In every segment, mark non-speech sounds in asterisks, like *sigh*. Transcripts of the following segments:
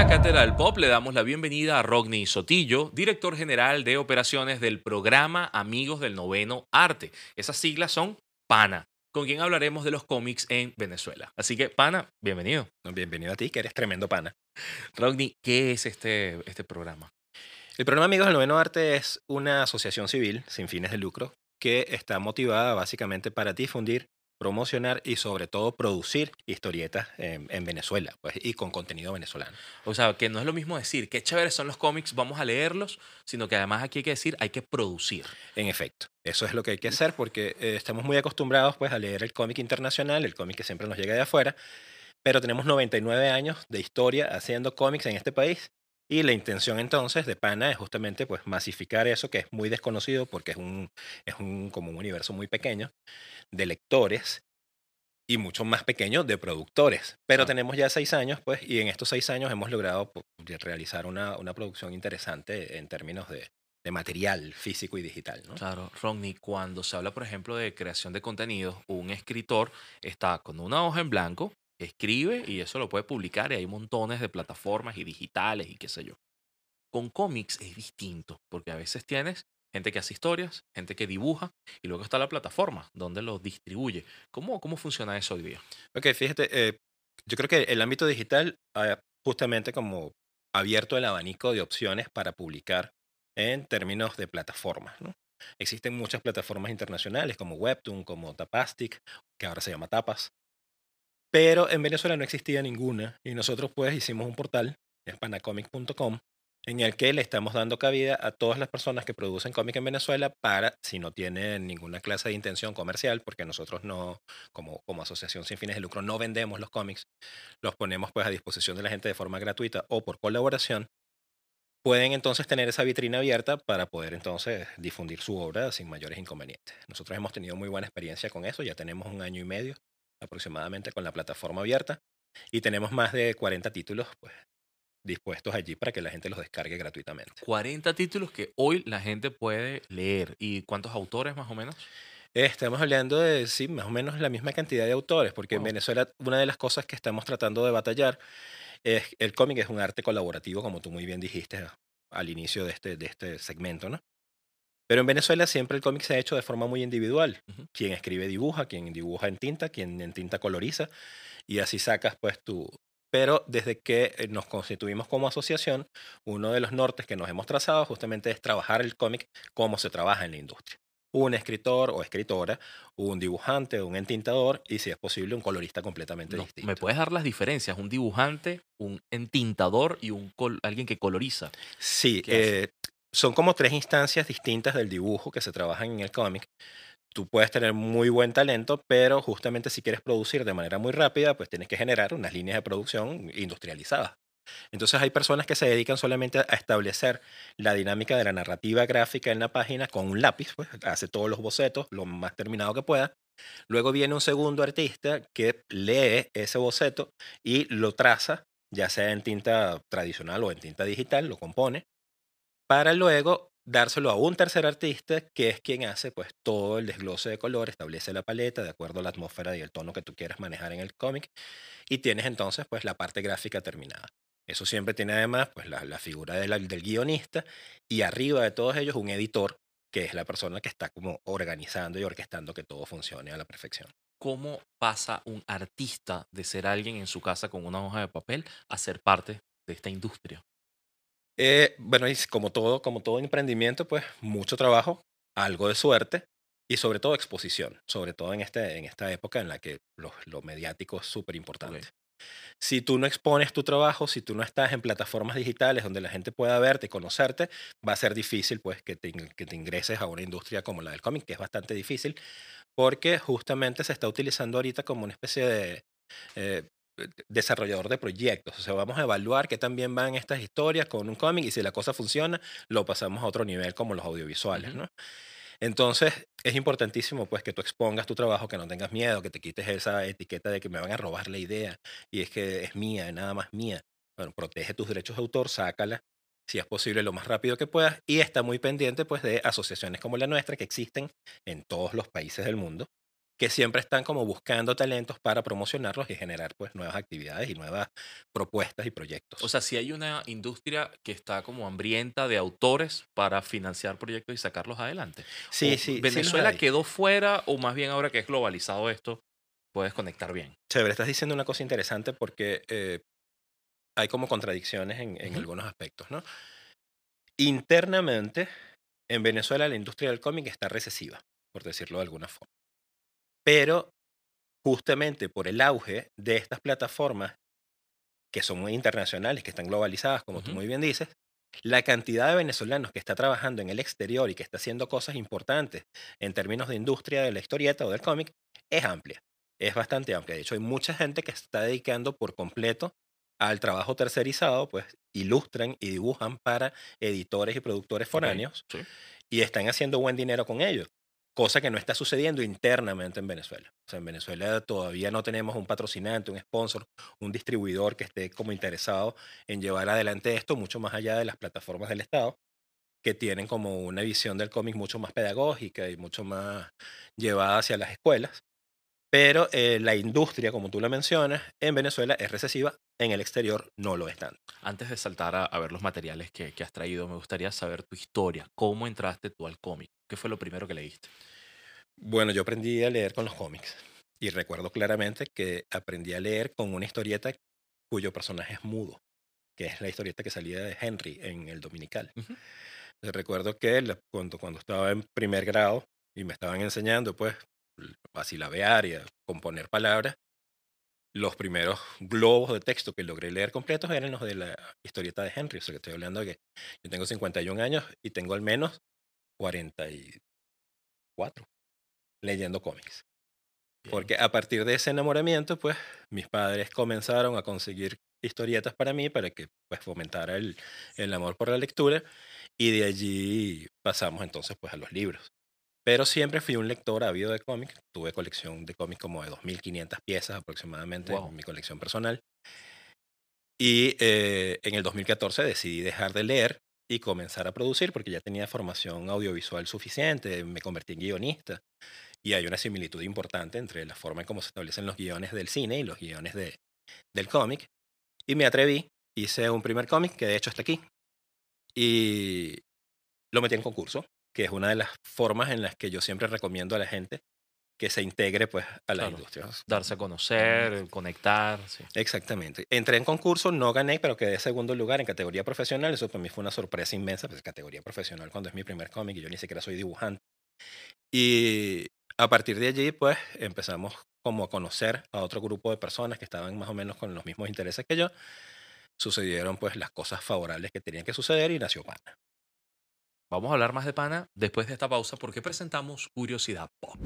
la Cátedra del Pop le damos la bienvenida a Rodney Sotillo, director general de operaciones del programa Amigos del Noveno Arte. Esas siglas son PANA, con quien hablaremos de los cómics en Venezuela. Así que, Pana, bienvenido. Bienvenido a ti, que eres tremendo pana. Rodney, ¿qué es este, este programa? El programa Amigos del Noveno Arte es una asociación civil sin fines de lucro que está motivada básicamente para difundir promocionar y sobre todo producir historietas en, Venezuela pues, y con contenido venezolano. O sea, que no es lo mismo decir qué chéveres son los cómics, vamos a leerlos, sino que además aquí hay que decir hay que producir. En efecto, eso es lo que hay que hacer porque eh, estamos muy acostumbrados pues, a leer el cómic internacional, el cómic que siempre nos llega de afuera, pero tenemos 99 años de historia haciendo cómics en este país y la intención entonces de PANA es justamente pues masificar eso que es muy desconocido porque es un, es un, como un universo muy pequeño de lectores y mucho más pequeño de productores. Pero tenemos ya seis años, pues, y en estos seis años hemos logrado pues, realizar una, una, producción interesante en términos de, de material físico y digital. ¿no? Claro, Rodney, cuando se habla, por ejemplo, de creación de contenidos, un escritor está con una hoja en blanco escribe y eso lo puede publicar y hay montones de plataformas y digitales y qué sé yo. Con cómics es distinto, porque a veces tienes gente que hace historias, gente que dibuja y luego está la plataforma donde lo distribuye. ¿Cómo, cómo funciona eso hoy día? Ok, fíjate, eh, yo creo que el ámbito digital ha justamente como abierto el abanico de opciones para publicar en términos de plataformas. Existen muchas plataformas internacionales como Webtoon, como Tapastic, que ahora se llama Tapas, pero en Venezuela no existía ninguna y nosotros pues hicimos un portal, panacomic.com, en el que le estamos dando cabida a todas las personas que producen cómic en Venezuela para, si no tienen ninguna clase de intención comercial, porque nosotros no, como, como asociación sin fines de lucro, no vendemos los cómics, los ponemos pues a disposición de la gente de forma gratuita o por colaboración, pueden entonces tener esa vitrina abierta para poder entonces difundir su obra sin mayores inconvenientes. Nosotros hemos tenido muy buena experiencia con eso, ya tenemos un año y medio aproximadamente con la plataforma abierta y tenemos más de 40 títulos pues, dispuestos allí para que la gente los descargue gratuitamente. 40 títulos que hoy la gente puede leer. ¿Y cuántos autores más o menos? Estamos hablando de, sí, más o menos la misma cantidad de autores, porque en Venezuela una de las cosas que estamos tratando de batallar es el cómic es un arte colaborativo, como tú muy bien dijiste al inicio de este, de este segmento, ¿no? Pero en Venezuela siempre el cómic se ha hecho de forma muy individual. Quien escribe dibuja, quien dibuja en tinta, quien en tinta coloriza, y así sacas pues tu... Pero desde que eh, nos constituimos como asociación, uno de los nortes que nos hemos trazado justamente es trabajar el cómic como se trabaja en la industria. Un escritor o escritora, un dibujante, un entintador y si es posible un colorista completamente distinto. ¿Me puedes dar las diferencias? Un dibujante, un entintador y un alguien que coloriza. Sí, eh, son como tres instancias distintas del dibujo que se trabajan en el cómic. Tú puedes tener muy buen talento, pero justamente si quieres producir de manera muy rápida, pues tienes que generar unas líneas de producción industrializadas. Entonces hay personas que se dedican solamente a establecer la dinámica de la narrativa gráfica en la página con un lápiz, pues hace todos los bocetos lo más terminado que pueda. Luego viene un segundo artista que lee ese boceto y lo traza, ya sea en tinta tradicional o en tinta digital, lo compone para luego dárselo a un tercer artista que es quien hace pues todo el desglose de color, establece la paleta de acuerdo a la atmósfera y el tono que tú quieras manejar en el cómic y tienes entonces pues la parte gráfica terminada. Eso siempre tiene además pues la, figura del guionista y arriba de todos ellos un editor que es la persona que está como organizando y orquestando que todo funcione a la perfección. ¿Cómo pasa un artista de ser alguien en su casa con una hoja de papel a ser parte de esta industria? Eh, bueno, y como todo, como todo emprendimiento, pues mucho trabajo, algo de suerte y sobre todo exposición, sobre todo en, este, en esta época en la que lo, lo mediático es súper importante. Si tú no expones tu trabajo, si tú no estás en plataformas digitales donde la gente pueda verte y conocerte, va a ser difícil pues que te, que te ingreses a una industria como la del cómic, que es bastante difícil, porque justamente se está utilizando ahorita como una especie de eh, desarrollador de proyectos. O sea, vamos a evaluar qué también van estas historias con un cómic y si la cosa funciona, lo pasamos a otro nivel como los audiovisuales, ¿no? Entonces, es importantísimo pues que tú expongas tu trabajo, que no tengas miedo, que te quites esa etiqueta de que me van a robar la idea y es que es mía, es nada más mía. Bueno, protege tus derechos de autor, sácala si es posible lo más rápido que puedas y está muy pendiente pues de asociaciones como la nuestra que existen en todos los países del mundo que siempre están como buscando talentos para promocionarlos y generar pues nuevas actividades y nuevas propuestas y proyectos. O sea, si hay una industria que está como hambrienta de autores para financiar proyectos y sacarlos adelante. sí, O sí. ¿Venezuela quedó fuera o más bien ahora que es globalizado esto, puedes conectar bien? Chévere, estás diciendo una cosa interesante porque eh, hay como contradicciones en, algunos aspectos, ¿no? Internamente, en Venezuela la industria del cómic está recesiva, por decirlo de alguna forma. Pero justamente por el auge de estas plataformas que son muy internacionales, que están globalizadas, como tú muy bien dices, la cantidad de venezolanos que está trabajando en el exterior y que está haciendo cosas importantes en términos de industria de la historieta o del cómic es amplia, es bastante amplia. De hecho, hay mucha gente que se está dedicando por completo al trabajo tercerizado, pues ilustran y dibujan para editores y productores foráneos sí. y están haciendo buen dinero con ello, cosa que no está sucediendo internamente en Venezuela. O sea, en Venezuela todavía no tenemos un patrocinante, un sponsor, un distribuidor que esté como interesado en llevar adelante esto mucho más allá de las plataformas del Estado, que tienen como una visión del cómic mucho más pedagógica y mucho más llevada hacia las escuelas. Pero eh, la industria, como tú la mencionas, en Venezuela es recesiva, en el exterior no lo es tanto. Antes de saltar a, a ver los materiales que, que has traído, me gustaría saber tu historia. ¿Cómo entraste tú al cómic? ¿Qué fue lo primero que leíste? Bueno, yo aprendí a leer con los cómics y recuerdo claramente que aprendí a leer con una historieta cuyo personaje es mudo, que es la historieta que salía de Henry en el Dominical. Ujú. Recuerdo que cuando, cuando estaba en primer grado y me estaban enseñando pues a silabear y a componer palabras, los primeros globos de texto que logré leer completos eran los de la historieta de Henry. O sea, que estoy hablando de que yo tengo 51 años y tengo al menos 44 leyendo cómics. Bien. Porque a partir de ese enamoramiento, pues mis padres comenzaron a conseguir historietas para mí para que pues fomentara el, el amor por la lectura y de allí pasamos entonces pues a los libros. Pero siempre fui un lector ávido de cómics. Tuve colección de cómics como de 2.500 piezas aproximadamente Wow. en mi colección personal. Y eh, en el 2014 decidí dejar de leer y comenzar a producir porque ya tenía formación audiovisual suficiente, me convertí en guionista y hay una similitud importante entre la forma en cómo se establecen los guiones del cine y los guiones de, del cómic. Y me atreví, hice un primer cómic que de hecho está aquí y lo metí en concurso, que es una de las formas en las que yo siempre recomiendo a la gente que se integre pues a la Claro. industria. Darse a conocer, conectar. sí. Exactamente. Entré en concurso, no gané, pero quedé segundo lugar en categoría profesional. Eso para mí fue una sorpresa inmensa, pues categoría profesional cuando es mi primer cómic y yo ni siquiera soy dibujante. Y a partir de allí, pues empezamos como a conocer a otro grupo de personas que estaban más o menos con los mismos intereses que yo. Sucedieron pues las cosas favorables que tenían que suceder y nació Pana. Vamos a hablar más de pana después de esta pausa porque presentamos Curiosidad Pop.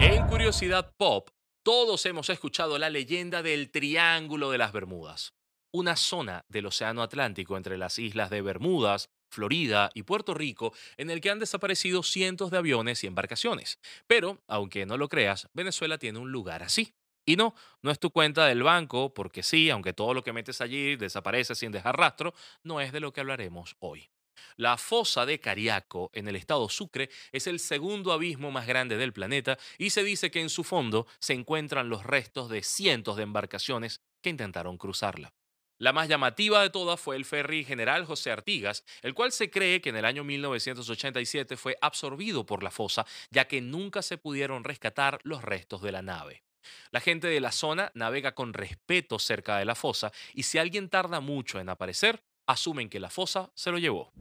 En Curiosidad Pop, todos hemos escuchado la leyenda del Triángulo de las Bermudas, una zona del Océano Atlántico entre las islas de Bermudas, Florida y Puerto Rico, en el que han desaparecido cientos de aviones y embarcaciones. Pero, aunque no lo creas, Venezuela tiene un lugar así. Y no, no es tu cuenta del banco, porque sí, aunque todo lo que metes allí desaparece sin dejar rastro, no es de lo que hablaremos hoy. La fosa de Cariaco, en el estado Sucre, es el segundo abismo más grande del planeta y se dice que en su fondo se encuentran los restos de cientos de embarcaciones que intentaron cruzarla. La más llamativa de todas fue el ferry General José Artigas, el cual se cree que en el año 1987 fue absorbido por la fosa, ya que nunca se pudieron rescatar los restos de la nave. La gente de la zona navega con respeto cerca de la fosa y si alguien tarda mucho en aparecer, asumen que la fosa se lo llevó.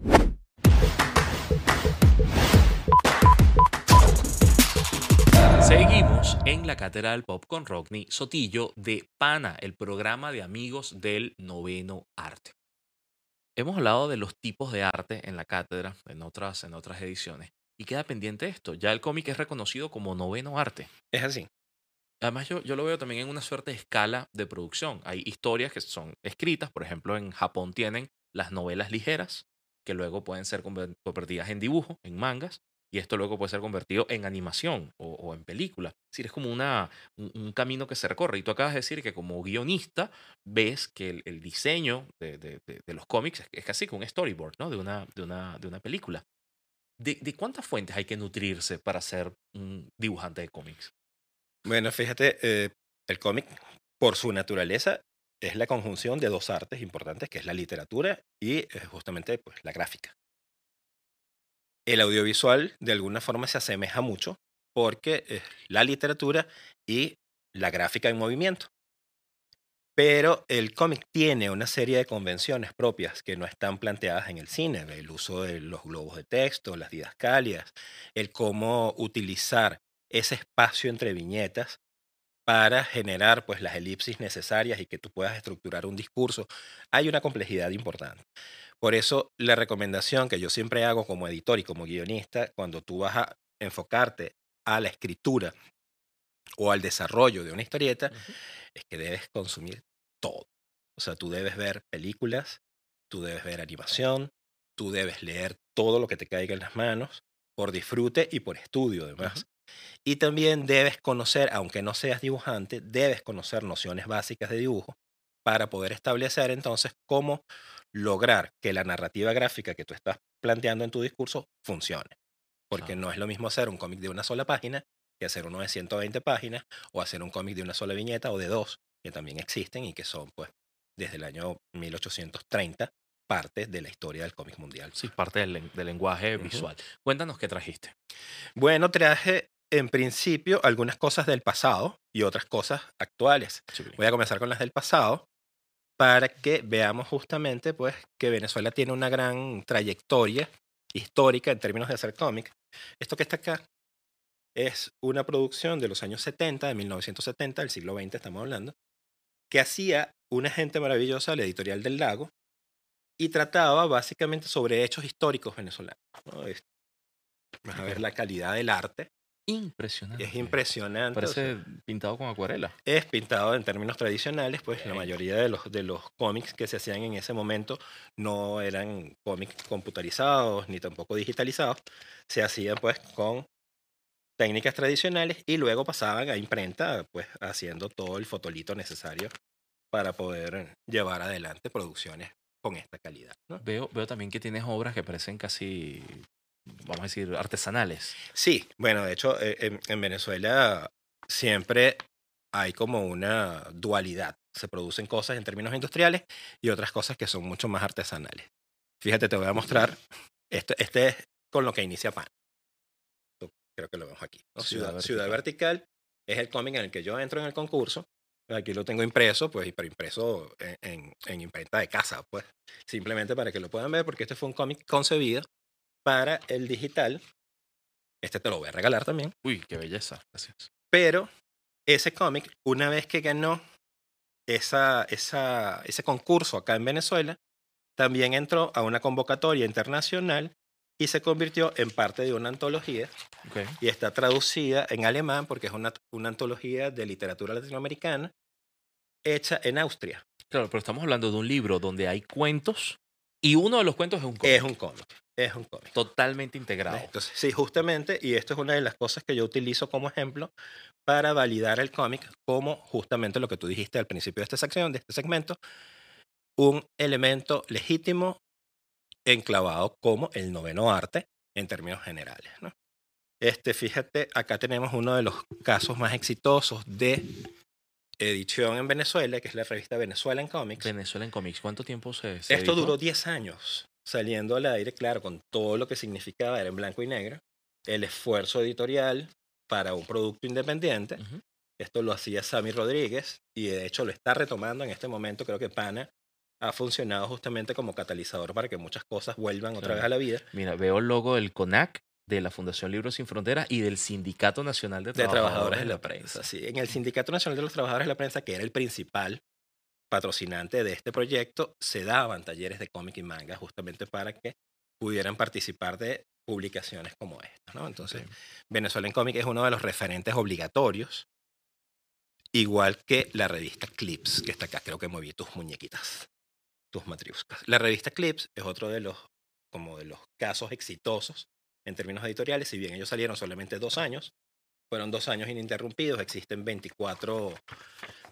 Seguimos en la Cátedra del Pop con Rodney Sotillo de PANA, el programa de amigos del noveno arte. Hemos hablado de los tipos de arte en la cátedra, en otras, en otras ediciones, y queda pendiente esto. Ya el cómic es reconocido como noveno arte. Es así. Además, yo, yo lo veo también en una suerte de escala de producción. Hay historias que son escritas, por ejemplo, en Japón tienen las novelas ligeras, que luego pueden ser conver- convertidas en dibujo, en mangas, y esto luego puede ser convertido en animación o, o en película. Es decir, es como una, un, un camino que se recorre. Y tú acabas de decir que como guionista ves que el, el diseño de, de- de- de los cómics es, es casi como un storyboard, ¿no? De una, de una, de una película. ¿De, de cuántas fuentes hay que nutrirse para ser un dibujante de cómics? Bueno, fíjate, eh, el cómic, por su naturaleza, es la conjunción de dos artes importantes, que es la literatura y eh, justamente pues, la gráfica. El audiovisual, de alguna forma, se asemeja mucho porque es la literatura y la gráfica en movimiento. Pero el cómic tiene una serie de convenciones propias que no están planteadas en el cine. El uso de los globos de texto, las didascalias, el cómo utilizar ese espacio entre viñetas para generar pues las elipsis necesarias y que tú puedas estructurar un discurso. Hay una complejidad importante. Por eso la recomendación que yo siempre hago como editor y como guionista, cuando tú vas a enfocarte a la escritura o al desarrollo de una historieta, Ujú. es que debes consumir todo. O sea, tú debes ver películas, tú debes ver animación, tú debes leer todo lo que te caiga en las manos, por disfrute y por estudio además. Y también debes conocer, aunque no seas dibujante, debes conocer nociones básicas de dibujo para poder establecer entonces cómo lograr que la narrativa gráfica que tú estás planteando en tu discurso funcione. Porque no es lo mismo hacer un cómic de una sola página que hacer uno de 120 páginas o hacer un cómic de una sola viñeta o de dos, que también existen y que son, pues, desde el año 1830, parte de la historia del cómic mundial. Sí, parte del, len- del lenguaje visual. Cuéntanos qué trajiste. Bueno, traje en principio algunas cosas del pasado y otras cosas actuales. Sí. Voy a comenzar con las del pasado para que veamos justamente pues que Venezuela tiene una gran trayectoria histórica en términos de hacer cómic. Esto que está acá es una producción de los años 70, de 1970, del siglo XX estamos hablando, que hacía una gente maravillosa, la editorial del lago, y trataba básicamente sobre hechos históricos venezolanos. ¿no? Vas a ver la calidad del arte, Impresionante. es impresionante. o sea, Parece pintado con acuarela. es pintado en términos tradicionales, pues la mayoría de los, de los cómics que se hacían en ese momento no eran cómics computarizados ni tampoco digitalizados, se hacían pues con técnicas tradicionales y luego pasaban a imprenta, pues haciendo todo el fotolito necesario para poder llevar adelante producciones con esta calidad. ¿no? Veo, veo también que tienes obras que parecen casi, vamos a decir, artesanales. Sí, bueno, de hecho, eh, en, en Venezuela siempre hay como una dualidad. Se producen cosas en términos industriales y otras cosas que son mucho más artesanales. Fíjate, te voy a mostrar. Esto, este es con lo que inicia PAN. Creo que lo vemos aquí. ¿no? Ciudad Ciudad, Ciudad Vertical es el cómic en el que yo entro en el concurso. Aquí lo tengo impreso, pues, pero impreso en, en- en imprenta de casa, pues. Simplemente para que lo puedan ver, porque este fue un cómic concebido para el digital. Este te lo voy a regalar también. Uy, qué belleza. Gracias. Pero ese cómic, una vez que ganó esa, esa, ese concurso acá en Venezuela, también entró a una convocatoria internacional y se convirtió en parte de una antología y está traducida en alemán porque es una, una antología de literatura latinoamericana hecha en Austria. Claro, pero estamos hablando de un libro donde hay cuentos y uno de los cuentos es un cómic. Es un cómic, es un cómic. Totalmente integrado. Entonces, sí, justamente, y esto es una de las cosas que yo utilizo como ejemplo para validar el cómic como justamente lo que tú dijiste al principio de esta sección, de este segmento, un elemento legítimo enclavado como el noveno arte en términos generales. ¿no? Este, fíjate, acá tenemos uno de los casos más exitosos de edición en Venezuela, que es la revista Venezuela en Comics. Venezuela en cómics. ¿Cuánto tiempo se, se Esto editó? duró 10 años saliendo al aire, claro, con todo lo que significaba, era en blanco y negro, el esfuerzo editorial para un producto independiente. Ujú. Esto lo hacía Sammy Rodríguez y de hecho lo está retomando en este momento. Creo que Pana ha funcionado justamente como catalizador para que muchas cosas vuelvan otra Claro. vez a la vida. Mira, veo el logo del CONAC, de la Fundación Libros Sin Fronteras y del Sindicato Nacional de de Trabajadores, trabajadores de la prensa. Sí, en el Sindicato Nacional de los Trabajadores de la Prensa, que era el principal patrocinante de este proyecto, se daban talleres de cómic y manga justamente para que pudieran participar de publicaciones como esta. ¿no? Entonces. Venezuela en Cómic es uno de los referentes obligatorios, igual que la revista Clips, que está acá. Creo que moví tus muñequitas, tus matriuscas. La revista Clips es otro de los, como de los casos exitosos en términos editoriales, si bien ellos salieron solamente dos años, fueron dos años ininterrumpidos, existen 24,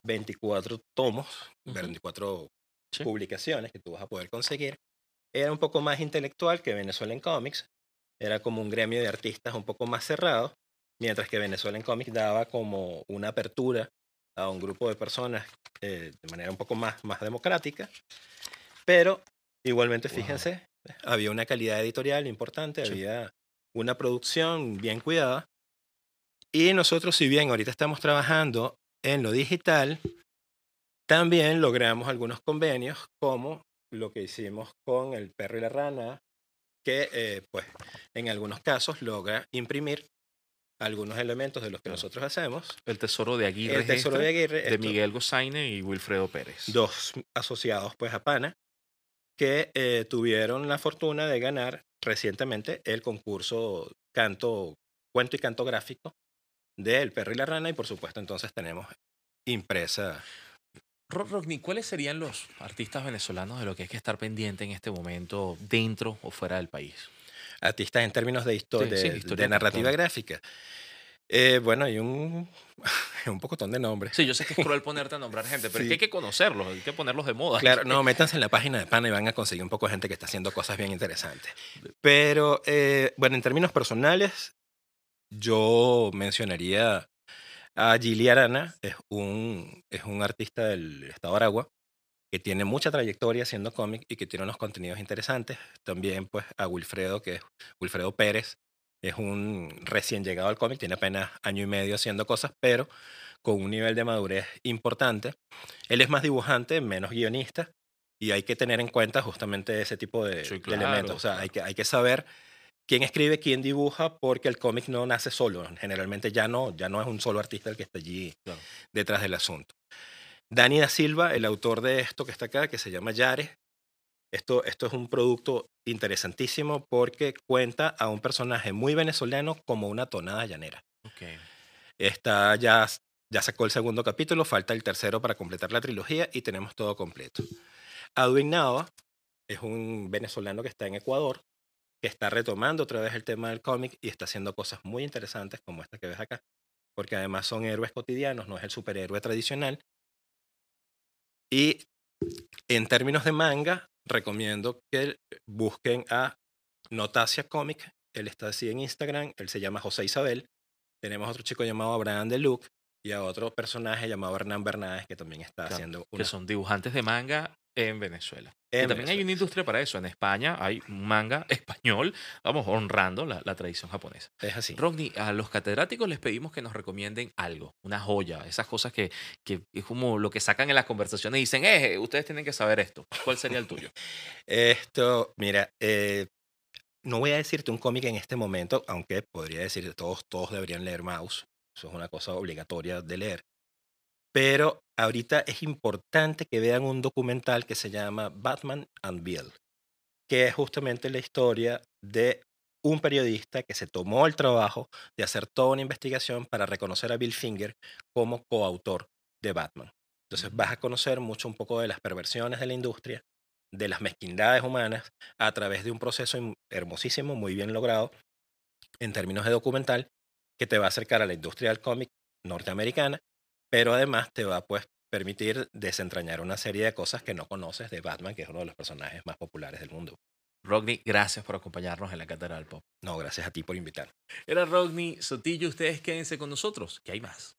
24 tomos, Ujú. 24 Sí. publicaciones que tú vas a poder conseguir. Era un poco más intelectual que Venezuela en Comics, era como un gremio de artistas un poco más cerrado, mientras que Venezuela en Comics daba como una apertura a un grupo de personas eh, de manera un poco más, más democrática, pero igualmente Wow. fíjense, había una calidad editorial importante, Sí. había una producción bien cuidada, y nosotros si bien ahorita estamos trabajando en lo digital, también logramos algunos convenios como lo que hicimos con el perro y la rana, que eh, pues en algunos casos logra imprimir algunos elementos de los que nosotros hacemos. El Tesoro de Aguirre. El Tesoro de Gestre, Aguirre, de esto- Miguel Gozaine y Wilfredo Pérez. dos asociados pues a PANA, que eh, tuvieron la fortuna de ganar recientemente el concurso canto, cuento y canto gráfico de El perro y la rana y por supuesto entonces tenemos impresa. Ro- Rodney, ¿cuáles serían los artistas venezolanos de lo que hay que estar pendiente en este momento dentro o fuera del país? artistas en términos de, histo- Sí, de, sí, de historia, narrativa claro. gráfica. Eh, bueno, hay un, *laughs* un pocotón de nombres. Sí, yo sé que es cruel ponerte a nombrar gente, pero es Sí. que hay que conocerlos, hay que ponerlos de moda. Claro, *laughs* no, métanse en la página de PANA y van a conseguir un poco de gente que está haciendo cosas bien interesantes. Pero, eh, bueno, en términos personales, yo mencionaría a Gili Arana, es un, es un artista del estado de Aragua, que tiene mucha trayectoria haciendo cómic y que tiene unos contenidos interesantes. También, pues, a Wilfredo, que es Wilfredo Pérez, es un recién llegado al cómic, tiene apenas año y medio haciendo cosas, pero con un nivel de madurez importante. Él es más dibujante, menos guionista, y hay que tener en cuenta justamente ese tipo de, Sí, de claro, elementos. O sea, claro. hay que, hay que saber quién escribe, quién dibuja, porque el cómic no nace solo. Generalmente ya no, ya no es un solo artista el que está allí Claro. detrás del asunto. Dani da Silva, el autor de esto que está acá, que se llama Yare. Esto, esto es un producto interesantísimo porque cuenta a un personaje muy venezolano como una tonada llanera. Ok. Está ya, ya sacó el segundo capítulo, falta el tercero para completar la trilogía y tenemos todo completo. Adwin Nava es un venezolano que está en Ecuador, que está retomando otra vez el tema del cómic y está haciendo cosas muy interesantes como esta que ves acá, porque además son héroes cotidianos, no es el superhéroe tradicional. Y en términos de manga, recomiendo que busquen a Notacia Comic, él está así en Instagram, él se llama José Isabel. Tenemos otro chico llamado Abraham de Luke y a otro personaje llamado Hernán Bernáez que también está Claro, haciendo Que una son dibujantes de manga en Venezuela. en y también hay Venezuela. una industria para eso. En España hay un manga *laughs* español, vamos, honrando la, la tradición japonesa. Es así. Rodney, a los catedráticos les pedimos que nos recomienden algo, una joya, esas cosas que, que es como lo que sacan en las conversaciones y dicen, eh, ustedes tienen que saber esto. ¿Cuál sería el tuyo? *laughs* Esto, mira, eh, no voy a decirte un cómic en este momento, aunque podría decirte todos, todos deberían leer Mouse. Eso es una cosa obligatoria de leer. Pero ahorita es importante que vean un documental que se llama Batman and Bill, que es justamente la historia de un periodista que se tomó el trabajo de hacer toda una investigación para reconocer a Bill Finger como coautor de Batman. Entonces vas a conocer mucho un poco de las perversiones de la industria, de las mezquindades humanas, a través de un proceso im- hermosísimo, muy bien logrado, en términos de documental, que te va a acercar a la industria del cómic norteamericana, pero además te va a pues, permitir desentrañar una serie de cosas que no conoces de Batman, que es uno de los personajes más populares del mundo. Rodney, gracias por acompañarnos en la Cátedra del Pop. No, gracias a ti por invitar. Era Rodney Sotillo, ustedes quédense con nosotros, que hay más.